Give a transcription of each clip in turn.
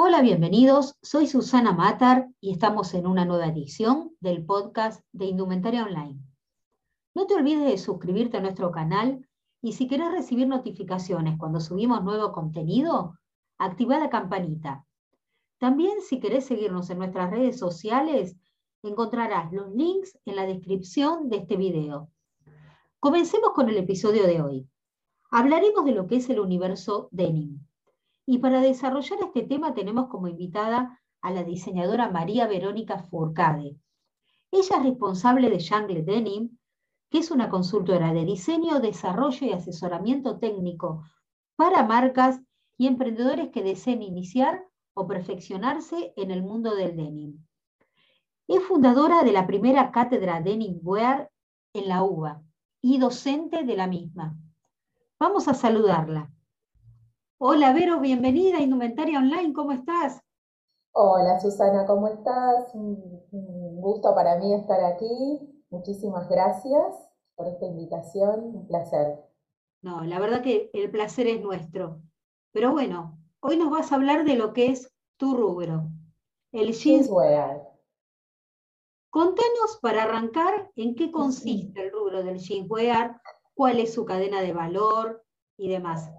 Hola, bienvenidos. Soy Susana Matar y estamos en una nueva edición del podcast de Indumentaria Online. No te olvides de suscribirte a nuestro canal y si querés recibir notificaciones cuando subimos nuevo contenido, activa la campanita. También si querés seguirnos en nuestras redes sociales, encontrarás los links en la descripción de este video. Comencemos con el episodio de hoy. Hablaremos de lo que es el universo denim. Y para desarrollar este tema tenemos como invitada a la diseñadora María Verónica Furcade. Ella es responsable de Jungle Denim, que es una consultora de diseño, desarrollo y asesoramiento técnico para marcas y emprendedores que deseen iniciar o perfeccionarse en el mundo del denim. Es fundadora de la primera cátedra Denim Wear en la UBA y docente de la misma. Vamos a saludarla. Hola Vero, bienvenida a Indumentaria Online, ¿cómo estás? Hola Susana, ¿cómo estás? Un gusto para mí estar aquí. Muchísimas gracias por esta invitación, un placer. No, la verdad que el placer es nuestro. Pero bueno, hoy nos vas a hablar de lo que es tu rubro, el jeanswear. Contanos para arrancar en qué consiste el rubro del jeanswear, cuál es su cadena de valor y demás.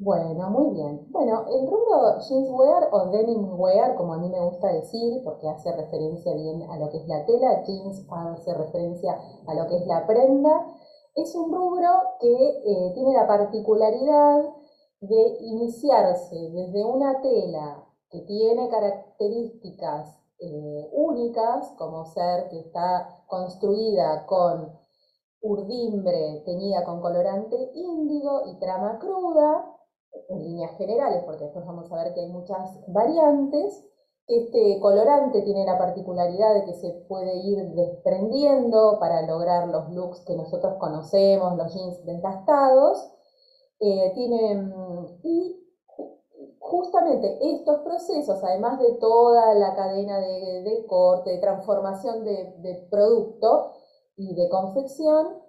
Bueno, muy bien. Bueno, el rubro jeanswear o denimwear, como a mí me gusta decir, porque hace referencia bien a lo que es la tela, jeans hace referencia a lo que es la prenda, es un rubro que eh, tiene la particularidad de iniciarse desde una tela que tiene características eh, únicas, como ser que está construida con urdimbre teñida con colorante índigo y trama cruda, en líneas generales, porque después vamos a ver que hay muchas variantes. Este colorante tiene la particularidad de que se puede ir desprendiendo para lograr los looks que nosotros conocemos, los jeans desgastados. Eh, y justamente estos procesos, además de toda la cadena de, corte, de transformación de, de producto y de confección,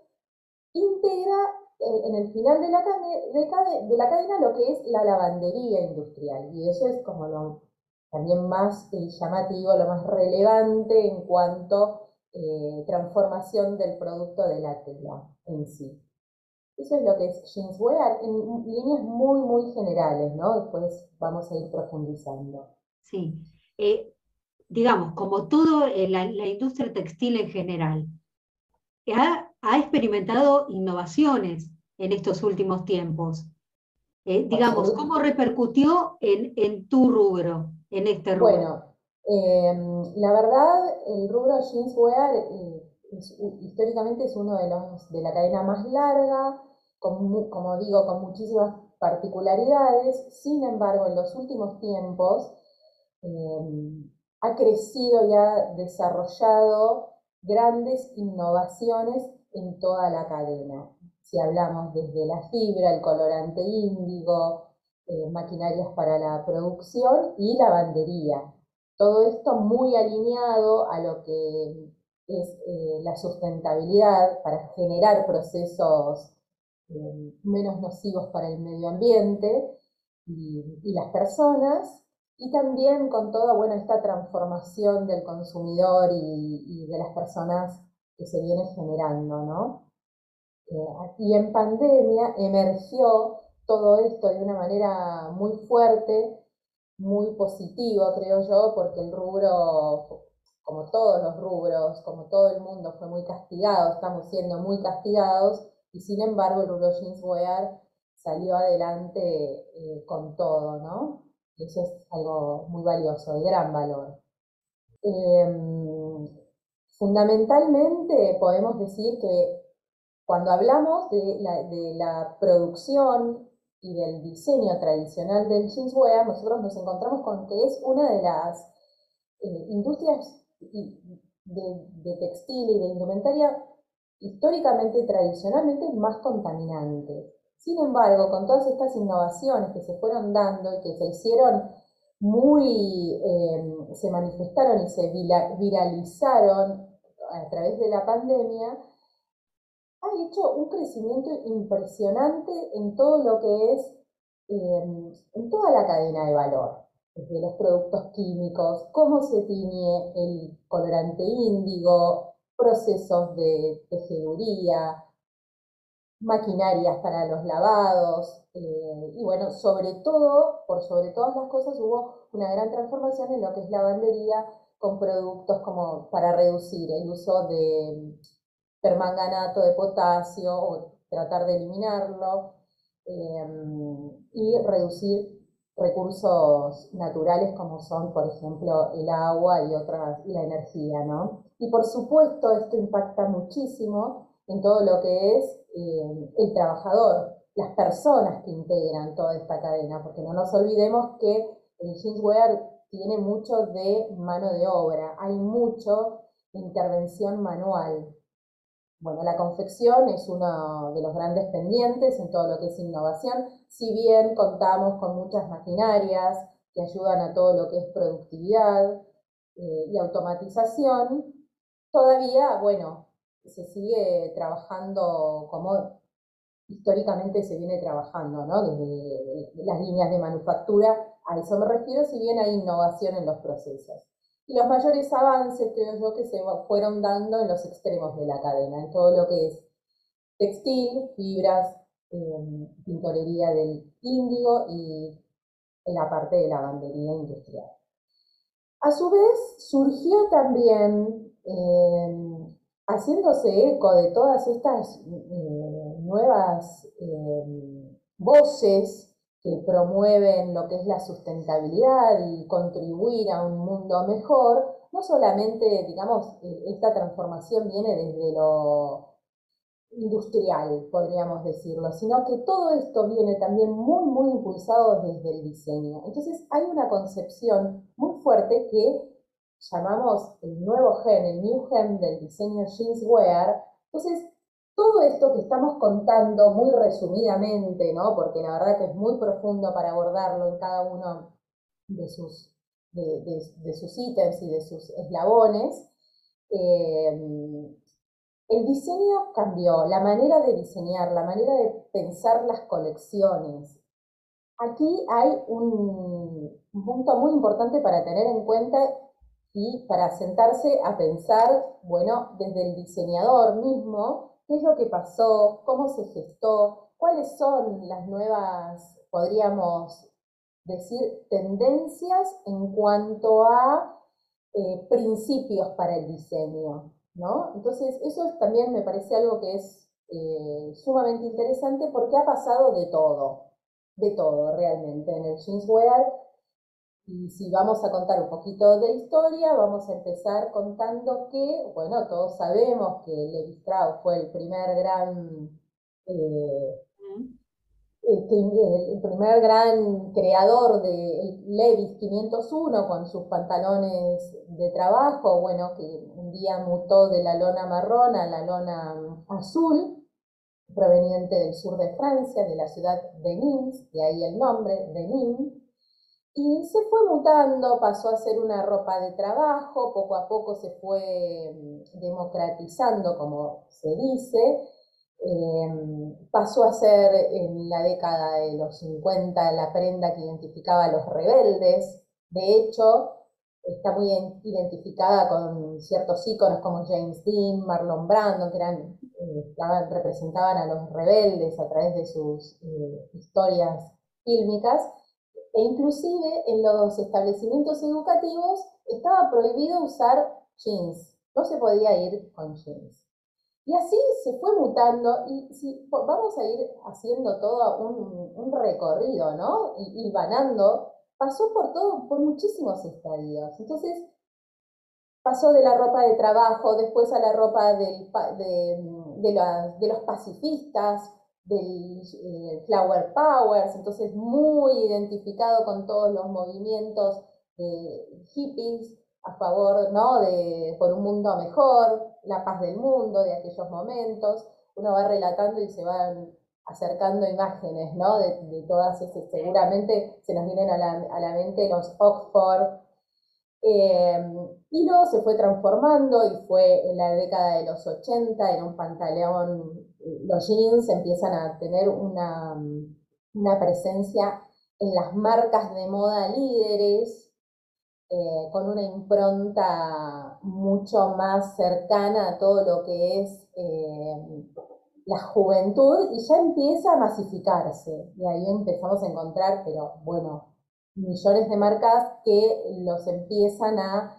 integra en el final de la, de, la cadena lo que es la lavandería industrial. Y eso es como lo también más eh, llamativo, lo más relevante en cuanto eh, transformación del producto de la tela en sí. Eso es lo que es jeanswear en líneas muy, muy generales, ¿no? Después vamos a ir profundizando. Sí. Eh, digamos, como todo la, la industria textil en general, ha, experimentado innovaciones en estos últimos tiempos. Eh, digamos, ¿cómo repercutió en, tu rubro, en este rubro? Bueno, em, la verdad, el rubro jeanswear eh, históricamente es uno de los de la cadena más larga, como digo, con muchísimas particularidades. Sin embargo, en los últimos tiempos em, ha crecido y ha desarrollado grandes innovaciones en toda la cadena. Si hablamos desde la fibra, el colorante índigo, eh, maquinarias para la producción y lavandería. Todo esto muy alineado a lo que es eh, la sustentabilidad para generar procesos eh, menos nocivos para el medio ambiente y las personas y también con toda bueno, esta transformación del consumidor y, de las personas que se viene generando, ¿no? Eh, y en pandemia emergió todo esto de una manera muy fuerte, muy positiva, creo yo, porque el rubro, como todos los rubros, como todo el mundo, fue muy castigado, estamos siendo muy castigados, y sin embargo el rubro jeanswear salió adelante eh, con todo, ¿no? Eso es algo muy valioso, de gran valor. Em, fundamentalmente podemos decir que cuando hablamos de la, producción y del diseño tradicional del jeanswear, nosotros nos encontramos con que es una de las eh, industrias de, textil y de indumentaria históricamente tradicionalmente más contaminantes. Sin embargo, con todas estas innovaciones que se fueron dando y que se hicieron muy, em, se manifestaron y se viralizaron a través de la pandemia, ha hecho un crecimiento impresionante en todo lo que es, em, en toda la cadena de valor. desde los productos químicos, cómo se tiñe el colorante índigo, procesos de tejeduría, maquinarias para los lavados, eh, y bueno, sobre todo, por sobre todas las cosas, hubo una gran transformación en lo que es lavandería con productos como para reducir el uso de permanganato de potasio o tratar de eliminarlo em, y reducir recursos naturales como son, por ejemplo, el agua y otras, la energía, ¿no? Y por supuesto esto impacta muchísimo en todo lo que es em, el trabajador, las personas que integran toda esta cadena, porque no nos olvidemos que el jeanswear tiene mucho de mano de obra, hay mucho intervención manual. Bueno, la confección es uno de los grandes pendientes en todo lo que es innovación, si bien contamos con muchas maquinarias que ayudan a todo lo que es productividad eh, y automatización, todavía, bueno, se sigue trabajando como históricamente se viene trabajando, ¿no? Desde las líneas de manufactura, a eso me refiero, si bien hay innovación en los procesos. Y los mayores avances, creo yo, que se fueron dando en los extremos de la cadena, en todo lo que es textil, fibras, em, tintorería del índigo y en la parte de lavandería industrial. A su vez, surgió también, em, haciéndose eco de todas estas eh, nuevas em, voces que promueven lo que es la sustentabilidad y contribuir a un mundo mejor, no solamente, digamos, e, esta transformación viene desde lo industrial, podríamos decirlo, sino que todo esto viene también muy, muy impulsado desde el diseño. Entonces hay una concepción muy fuerte que llamamos el nuevo gen, el new gen del diseño jeanswear. Entonces todo esto que estamos contando muy resumidamente, ¿no? porque la verdad que es muy profundo para abordarlo en cada uno de sus, de, sus ítems y de sus eslabones, eh, el diseño cambió, la manera de diseñar, la manera de pensar las colecciones. Aquí hay un, un punto muy importante para tener en cuenta y para sentarse a pensar, bueno, desde el diseñador mismo, qué es lo que pasó, cómo se gestó, cuáles son las nuevas, podríamos decir, tendencias en cuanto a eh, principios para el diseño, ¿no? Entonces, eso también me parece algo que es eh, sumamente interesante porque ha pasado de todo, de todo realmente en el jeanswear y si vamos a contar un poquito de historia, vamos a empezar contando que, bueno, todos sabemos que Levi Strauss fue el primer gran, eh, el primer gran creador de Levi's 501 con sus pantalones de trabajo, bueno, que un día mutó de la lona marrón a la lona azul, proveniente del sur de Francia, de la ciudad de Nîmes, de ahí el nombre, de Nîmes. Y se fue mutando, pasó a ser una ropa de trabajo, poco a poco se fue mm, democratizando, como se dice, em, pasó a ser en la década de los 50 la prenda que identificaba a los rebeldes, de hecho está muy identificada con ciertos íconos como James Dean, Marlon Brando, que eran, eh, representaban a los rebeldes a través de sus eh, historias fílmicas, e inclusive en los establecimientos educativos estaba prohibido usar jeans, no se podía ir con jeans. Y así se fue mutando y si, vamos a ir haciendo todo un, recorrido, ¿no? Y, y pasó por todo, por muchísimos estadios. Entonces, pasó de la ropa de trabajo, después a la ropa de, de los pacifistas, del eh, Flower Powers, entonces muy identificado con todos los movimientos hippies a favor, ¿no? De, por un mundo mejor, la paz del mundo, de aquellos momentos. Uno va relatando y se van acercando imágenes, ¿no? De, todas esas, seguramente se nos vienen a la, mente los Oxford. Eh, y luego se fue transformando y fue en la década de los 80, era un pantalón los jeans empiezan a tener una, presencia en las marcas de moda líderes, eh, con una impronta mucho más cercana a todo lo que es eh, la juventud y ya empieza a masificarse. Y ahí empezamos a encontrar, pero bueno, millones de marcas que los empiezan a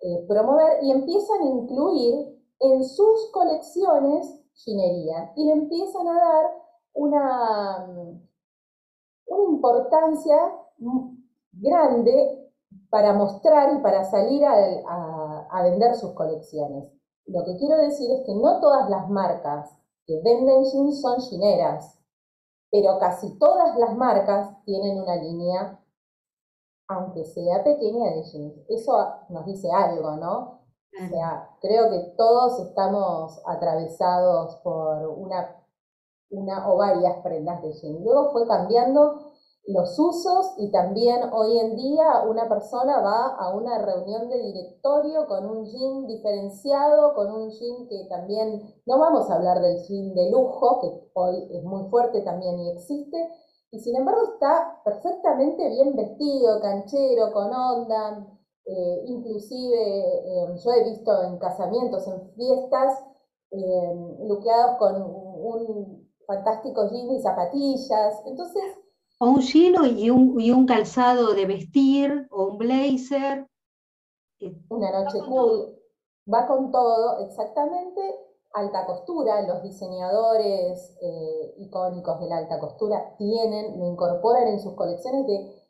eh, promover y empiezan a incluir en sus colecciones ginería y le empiezan a dar una, una importancia grande para mostrar y para salir a, a vender sus colecciones. Lo que quiero decir es que no todas las marcas que venden jeans son gineras, pero casi todas las marcas tienen una línea, aunque sea pequeña, de jeans. Eso nos dice algo, ¿no? O sea, creo que todos estamos atravesados por una, una o varias prendas de jeans. Luego fue cambiando los usos y también hoy en día una persona va a una reunión de directorio con un jean diferenciado, con un jean que también, no vamos a hablar del jean de lujo, que hoy es muy fuerte también y existe, y sin embargo está perfectamente bien vestido, canchero, con onda, eh, inclusive eh, yo he visto en casamientos, en fiestas, eh, luqueados con un fantástico jean y zapatillas, entonces o un chino y un, y un calzado de vestir, o un blazer. Una noche cool. Va con todo, exactamente. Alta costura, los diseñadores eh, icónicos de la alta costura tienen, lo incorporan en sus colecciones de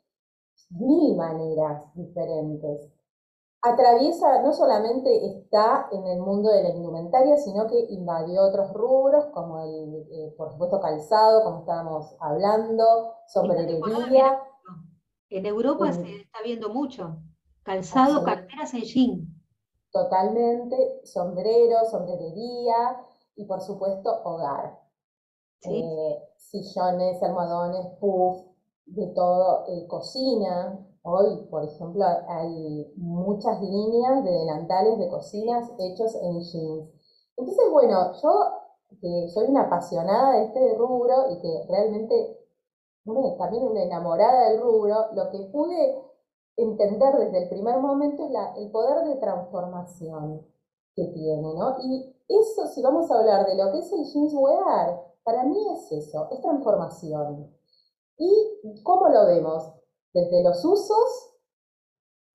mil maneras diferentes atraviesa, no solamente está en el mundo de la indumentaria, sino que invadió otros rubros, como el, eh, por supuesto, calzado, como estábamos hablando, sombrerería. En Europa se está viendo mucho. Calzado, carteras en jean. Totalmente, sombrero, sombrerería y por supuesto hogar. Eh, sillones, almohadones, puff, de todo, eh, cocina, Hoy, por ejemplo, hay muchas líneas de delantales de cocinas hechos en jeans. Entonces, bueno, yo que soy una apasionada de este rubro y que realmente también una enamorada del rubro, lo que pude entender desde el primer momento el poder de transformación que tiene, ¿no? Y eso, si vamos a hablar de lo que es el jeanswear, para mí es eso, es transformación. ¿Y cómo lo vemos? desde los usos,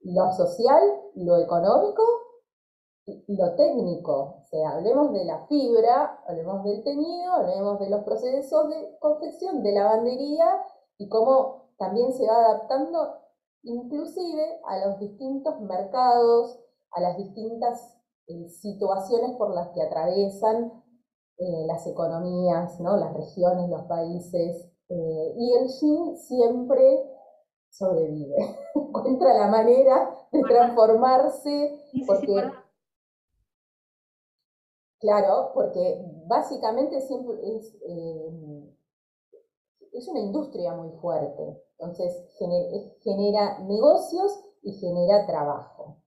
lo social, lo económico y lo técnico. O sea, hablemos de la fibra, hablemos del teñido, hablemos de los procesos de confección, de lavandería y cómo también se va adaptando inclusive a los distintos mercados, a las distintas eh, situaciones por las que atraviesan eh, las economías, ¿no? las regiones, los países. Eh, y el jean siempre sobrevive, encuentra la manera de transformarse, porque, claro, porque básicamente siempre es, es una industria muy fuerte, entonces genera, negocios y genera trabajo.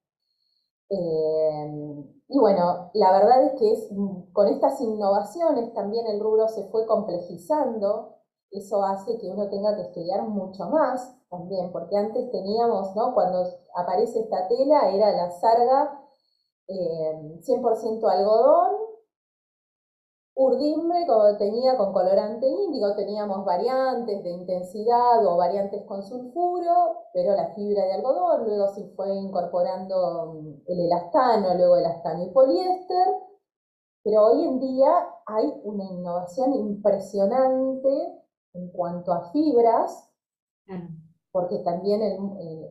Eh, y bueno, la verdad es que con estas innovaciones también el rubro se fue complejizando, eso hace que uno tenga que estudiar mucho más también, porque antes teníamos, ¿no? Cuando aparece esta tela era la sarga 100% eh, algodón, como tenía con colorante índigo, teníamos variantes de intensidad o variantes con sulfuro, pero la fibra de algodón, luego se fue incorporando mm, el elastano, luego elastano y poliéster, pero hoy en día hay una innovación impresionante en cuanto a fibras, porque también el,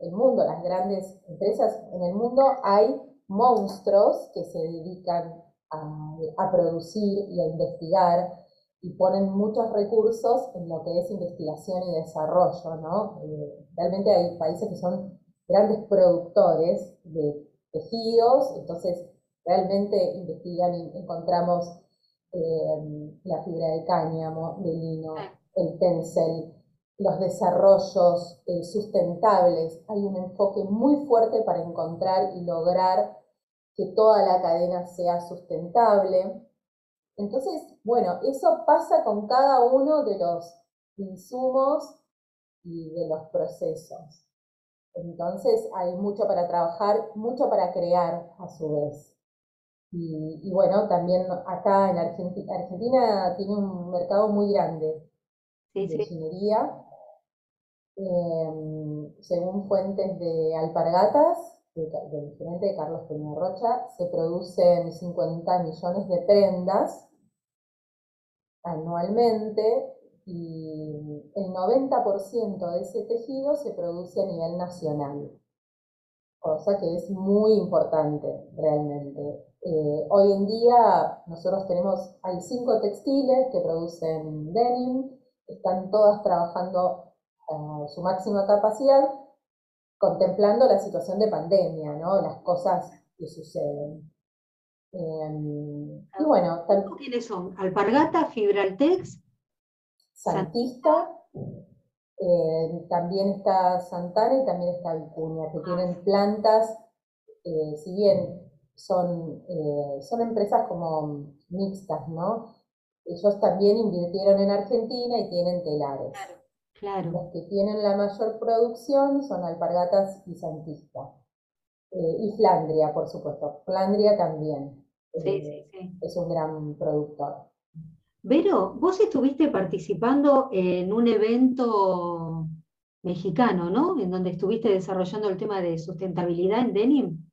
el, mundo, las grandes empresas en el mundo, hay monstruos que se dedican a, a, producir y a investigar y ponen muchos recursos en lo que es investigación y desarrollo, ¿no? Eh, realmente hay países que son grandes productores de tejidos, entonces realmente investigan y encontramos eh, la fibra de cáñamo, de lino, el tencel, los desarrollos eh, sustentables. Hay un enfoque muy fuerte para encontrar y lograr que toda la cadena sea sustentable. Entonces, bueno, eso pasa con cada uno de los insumos y de los procesos. Entonces hay mucho para trabajar, mucho para crear a su vez. Y, bueno, también acá en Argentina, Argentina tiene un mercado muy grande de ingeniería. Em, según fuentes de alpargatas, del gerente Carlos Peña Rocha, se producen 50 millones de prendas anualmente y el 90% de ese tejido se produce a nivel nacional, cosa que es muy importante realmente. Eh, hoy en día nosotros tenemos, hay cinco textiles que producen denim, están todas trabajando a su máxima capacidad, contemplando la situación de pandemia, ¿no? Las cosas que suceden. Em, y bueno, ¿quiénes son? Alpargata, Fibraltex, Santista, eh, también está Santana y también está Vicuña, que tienen plantas, eh, si bien son, eh, son empresas como mixtas, ¿no? Ellos también invirtieron en Argentina y tienen telares. Claro. Los que tienen la mayor producción son Alpargatas y Santista. y Flandria, por supuesto. Flandria también. Es un gran productor. Vero, vos estuviste participando en un evento mexicano, ¿no? En donde estuviste desarrollando el tema de sustentabilidad en denim.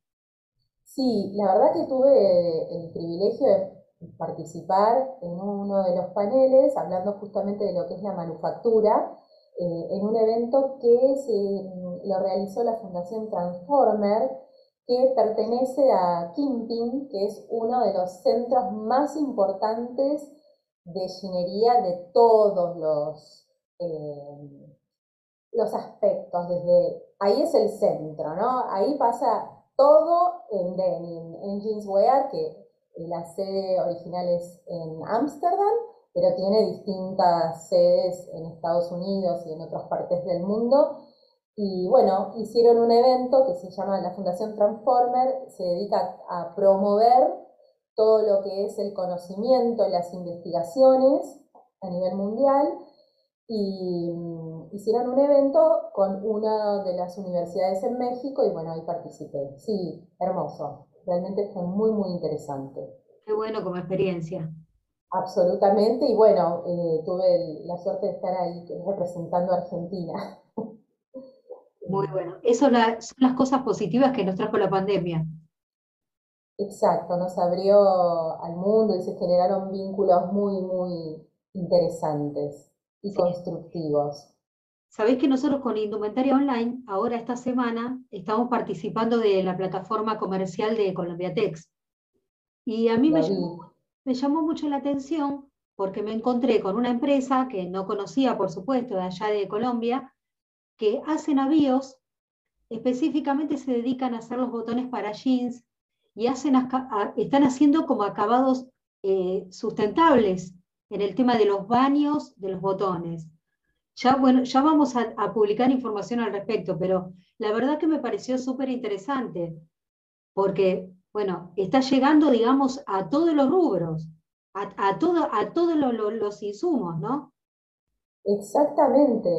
Sí, la verdad que tuve el privilegio de participar en uno de los paneles hablando justamente de lo que es la manufactura, eh, en un evento que se, lo realizó la Fundación Transformer, que pertenece a Kimping, que es uno de los centros más importantes de ingeniería de todos los, eh, los aspectos, desde ahí es el centro, ¿no? Ahí pasa todo en denim, en jeanswear, que la sede original es en Ámsterdam, pero tiene distintas sedes en Estados Unidos y en otras partes del mundo. Y bueno, hicieron un evento que se llama la Fundación Transformer, se dedica a promover todo lo que es el conocimiento, las investigaciones a nivel mundial y mm, hicieron un evento con una de las universidades en México y bueno, ahí participé. Sí, hermoso, realmente fue muy, muy interesante. Qué bueno como experiencia. Absolutamente, y bueno, eh, tuve la suerte de estar ahí representando a Argentina. Muy bueno. Eso son las cosas positivas que nos trajo la pandemia. Exacto, nos abrió al mundo y se generaron vínculos muy, muy interesantes y constructivos. Sabéis que nosotros con Indumentaria Online, ahora esta semana, estamos participando de la plataforma comercial de Colombiatex. Y a mí me llamó, me llamó, mucho la atención porque me encontré con una empresa que no conocía, por supuesto, de allá de Colombia, que hace navíos, específicamente se dedican a hacer los botones para jeans, y hacen, están haciendo como acabados eh, sustentables en el tema de los baños, de los botones. Ya, bueno, ya vamos a, publicar información al respecto, pero la verdad que me pareció súper interesante, porque, bueno, está llegando, digamos, a todos los rubros, a, todo, a todos los insumos, ¿no? Exactamente.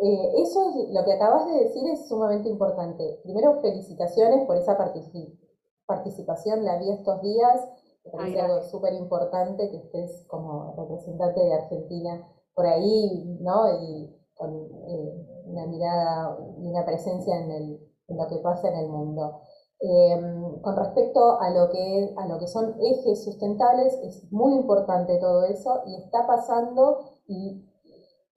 Eh, eso es lo que acabas de decir es sumamente importante. Primero, felicitaciones por esa participación participación, la vi estos días, me parece algo súper importante que estés como representante de Argentina por ahí, ¿no? Y con eh, una mirada y una presencia en, el, en, lo que pasa en el mundo. Em, con respecto a lo, que, a lo que son ejes sustentables, es muy importante todo eso y está pasando y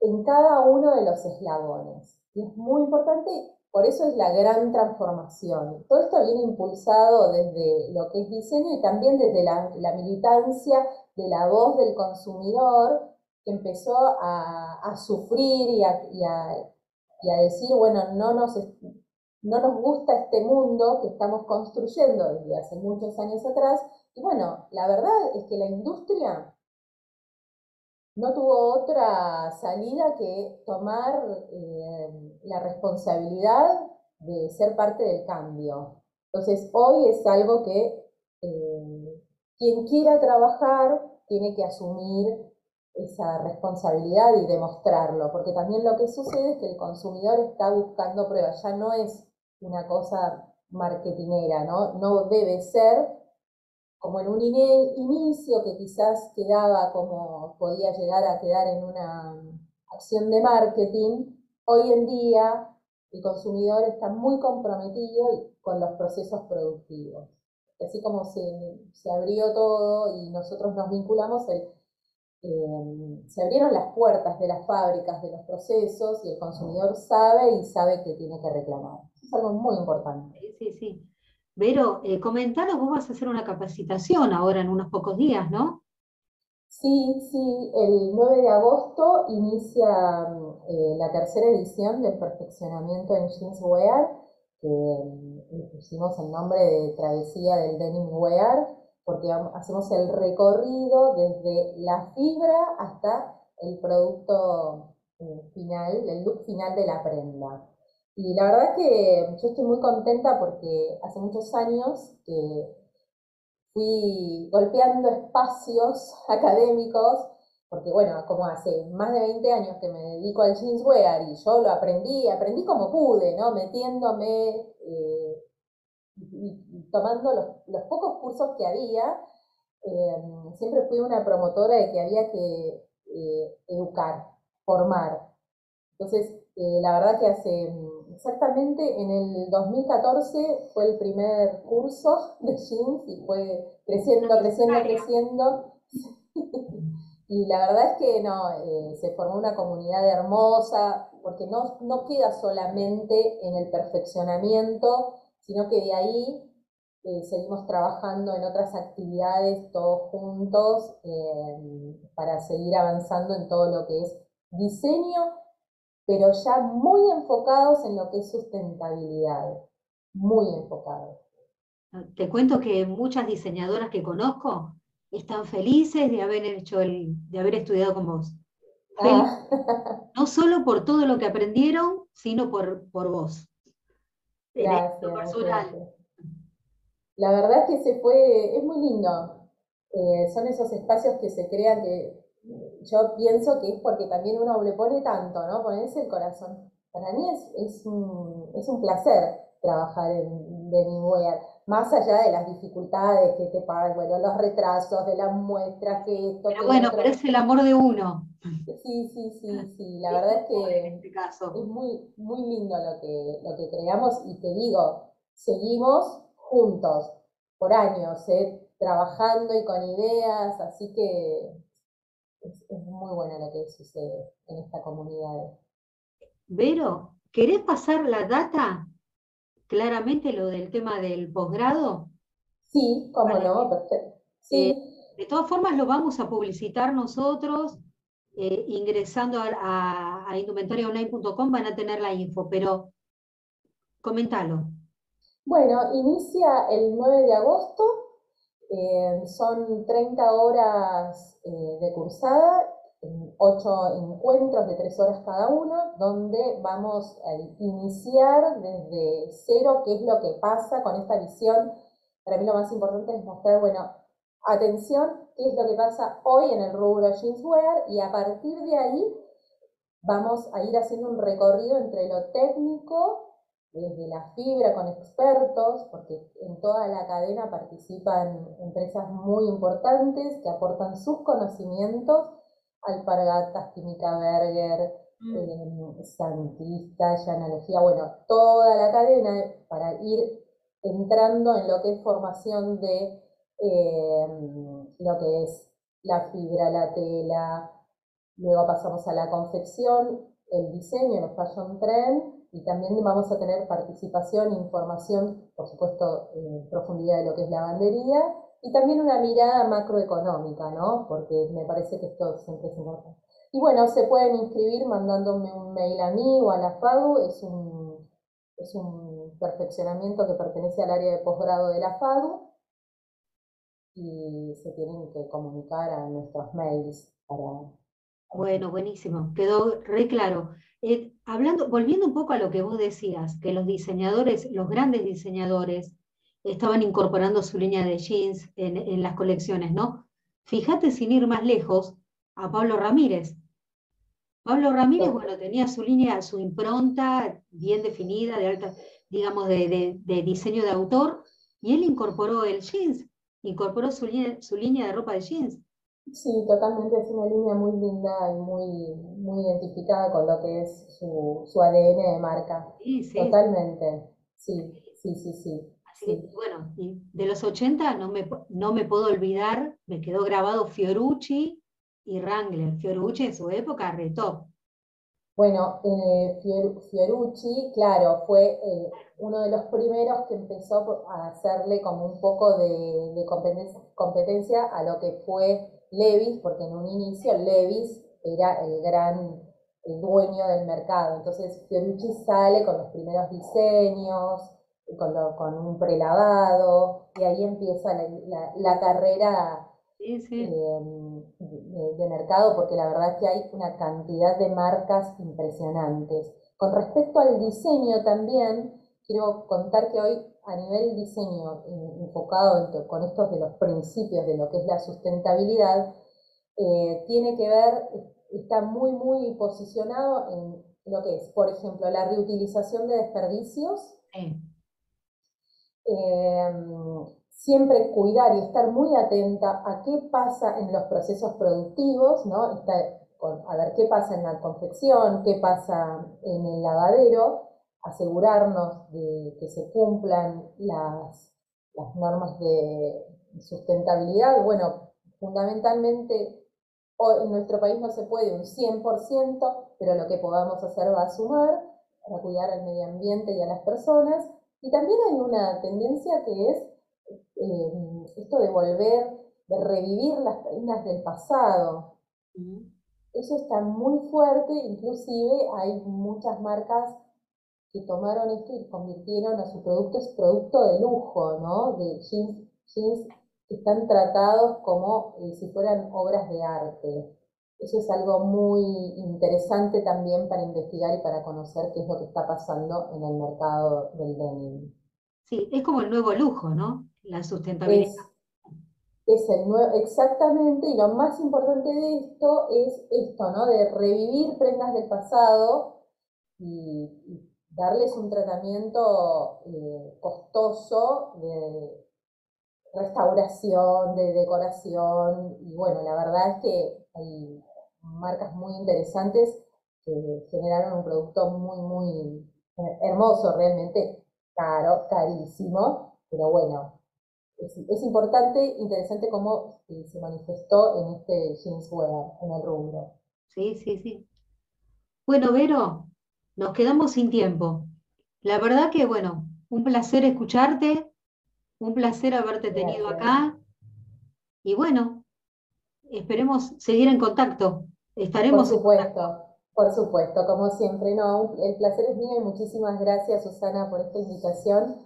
en cada uno de los eslabones. Y es muy importante por eso es la gran transformación. Todo esto viene impulsado desde lo que es diseño y también desde la, militancia de la voz del consumidor que empezó a, sufrir y a, decir, bueno, no nos, no nos gusta este mundo que estamos construyendo desde hace muchos años atrás. Y bueno, la verdad es que la industria no tuvo otra salida que tomar eh, la responsabilidad de ser parte del cambio. Entonces, hoy es algo que eh, quien quiera trabajar tiene que asumir esa responsabilidad y demostrarlo, porque también lo que sucede es que el consumidor está buscando pruebas, ya no es una cosa marketinera, ¿no? No debe ser como en un inicio que quizás quedaba como podía llegar a quedar en una acción de marketing, hoy en día el consumidor está muy comprometido con los procesos productivos. Así como se, abrió todo y nosotros nos vinculamos, eh, se abrieron las puertas de las fábricas, de los procesos, y el consumidor sabe y sabe que tiene que reclamar. Es algo muy importante. Sí, sí, sí. Vero, eh, comentanos, vos vas a hacer una capacitación ahora en unos pocos días, ¿no? Sí, sí, el 9 de agosto inicia eh, la tercera edición del perfeccionamiento en jeanswear, que le pusimos el nombre de Travesía del Denim Wear, porque hacemos el recorrido desde la fibra hasta el producto eh, final, el look final de la prenda. Y la verdad que yo estoy muy contenta porque hace muchos años que fui golpeando espacios académicos, porque bueno, como hace más de 20 años que me dedico al jeanswear y yo lo aprendí, aprendí como pude, ¿no? Metiéndome eh, y, tomando los, pocos cursos que había, eh, siempre fui una promotora de que había que eh, educar, formar. Entonces, la verdad que hace exactamente en el 2014 fue el primer curso de jeans y fue creciendo, creciendo, creciendo. y la verdad es que no, eh, se formó una comunidad hermosa, porque no, no queda solamente en el perfeccionamiento, sino que de ahí eh, seguimos trabajando en otras actividades todos juntos eh, para seguir avanzando en todo lo que es diseño pero ya muy enfocados en lo que es sustentabilidad, muy enfocados. Te cuento que muchas diseñadoras que conozco están felices de haber hecho el, de haber estudiado con vos. Ah. No solo por todo lo que aprendieron, sino por, por vos. Gracias, La verdad es que se fue, es muy lindo. Eh, son esos espacios que se crean que yo pienso que es porque también uno le pone tanto, ¿no? Ponerse el corazón. Para mí es, es, un, es un placer trabajar en Denimwear, más allá de las dificultades que te pagan, bueno, los retrasos de las muestras, que esto... Pero bueno, pero es el amor de uno. Sí, sí, sí, sí, la verdad es que este es muy, muy lindo lo que, lo que creamos y te digo, seguimos juntos por años, ¿eh? trabajando y con ideas, así que es, muy bueno lo que sucede en esta comunidad. Vero, ¿querés pasar la data? Claramente lo del tema del posgrado. Sí, cómo no, perfecto. Sí. Eh, de todas formas lo vamos a publicitar nosotros. Eh, ingresando a, a, indumentariaonline.com van a tener la info, pero coméntalo. Bueno, inicia el 9 de agosto eh, son 30 horas eh, de cursada, 8 encuentros de 3 horas cada uno, donde vamos a iniciar desde cero qué es lo que pasa con esta visión. Para mí lo más importante es mostrar, bueno, atención, qué es lo que pasa hoy en el rubro jeanswear y a partir de ahí vamos a ir haciendo un recorrido entre lo técnico desde la fibra con expertos, porque en toda la cadena participan empresas muy importantes que aportan sus conocimientos, Alpargatas, Química Berger, mm. eh, Santista, Yanalogía, bueno, toda la cadena para ir entrando en lo que es formación de eh, lo que es la fibra, la tela, luego pasamos a la confección, el diseño, los fashion trend, y también vamos a tener participación información, por supuesto, profundidad de lo que es la bandería y también una mirada macroeconómica, ¿no? Porque me parece que esto siempre es importante. Y bueno, se pueden inscribir mandándome un mail a mí o a la FADU, es un, es un perfeccionamiento que pertenece al área de posgrado de la FADU y se tienen que comunicar a nuestros mails para... Bueno, buenísimo, quedó re claro. Eh, hablando, volviendo un poco a lo que vos decías, que los diseñadores, los grandes diseñadores, estaban incorporando su línea de jeans en, las colecciones, ¿no? Fíjate sin ir más lejos, a Pablo Ramírez. Pablo Ramírez, bueno, tenía su línea, su impronta bien definida, de alta, digamos, de, diseño de autor, y él incorporó el jeans, incorporó su, su línea de ropa de jeans. Sí, totalmente, es una línea muy linda y muy, muy identificada con lo que es su, su ADN de marca. Sí, sí. Totalmente, sí, sí, sí, sí. Así que, bueno, de los 80 no me, no me puedo olvidar, me quedó grabado Fiorucci y Wrangler. Fiorucci en su época retó. Bueno, eh, Fiorucci, claro, fue eh, uno de los primeros que empezó a hacerle como un poco de, de competencia, competencia a lo que fue Levis, porque en un inicio Levis era el gran dueño del mercado. Entonces Fiorucci sale con los primeros diseños, con, con un prelavado, y ahí empieza la, carrera em, de, mercado, porque la verdad es que hay una cantidad de marcas impresionantes. Con respecto al diseño también, quiero contar que hoy a nivel diseño eh, enfocado con estos de los principios de lo que es la sustentabilidad, eh, tiene que ver, está muy, muy posicionado en lo que es, por ejemplo, la reutilización de desperdicios. Em, siempre cuidar y estar muy atenta a qué pasa en los procesos productivos, ¿no? a ver qué pasa en la confección, qué pasa en el lavadero, asegurarnos de que se cumplan las, normas de sustentabilidad. Bueno, fundamentalmente en nuestro país no se puede un 100%, pero lo que podamos hacer va a sumar para cuidar al medio ambiente y a las personas. Y también hay una tendencia que es eh, esto de volver, de revivir las prendas del pasado. Eso está muy fuerte, inclusive hay muchas marcas que tomaron esto y convirtieron a su producto, es producto de lujo, ¿no? De jeans, jeans que están tratados como eh, si fueran obras de arte. Eso es algo muy interesante también para investigar y para conocer qué es lo que está pasando en el mercado del denim. Sí, es como el nuevo lujo, ¿no? La sustentabilidad. Es, el nuevo, exactamente, y lo más importante de esto es esto, ¿no? De revivir prendas del pasado y darles un tratamiento eh, costoso de restauración, de decoración, y bueno, la verdad es que hay marcas muy interesantes que generaron un producto muy, muy hermoso, realmente caro, carísimo, pero bueno, es, importante, interesante cómo eh, se manifestó en este jeanswear, en el rubro. Sí, sí, sí. Bueno, Vero, nos quedamos sin tiempo. La verdad que, bueno, un placer escucharte, un placer haberte tenido acá. Y bueno, esperemos seguir en contacto. Estaremos. Por supuesto, por supuesto, como siempre. No, el placer es mío y muchísimas gracias, Susana, por esta invitación.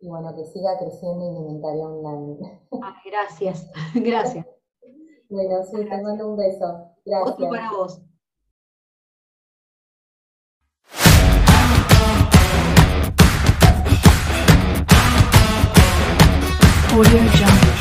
Y bueno, que siga creciendo Indumentaria Online. gracias, gracias. bueno, sí, te mando un beso. Gracias. Otro para vos. Audio Jungle.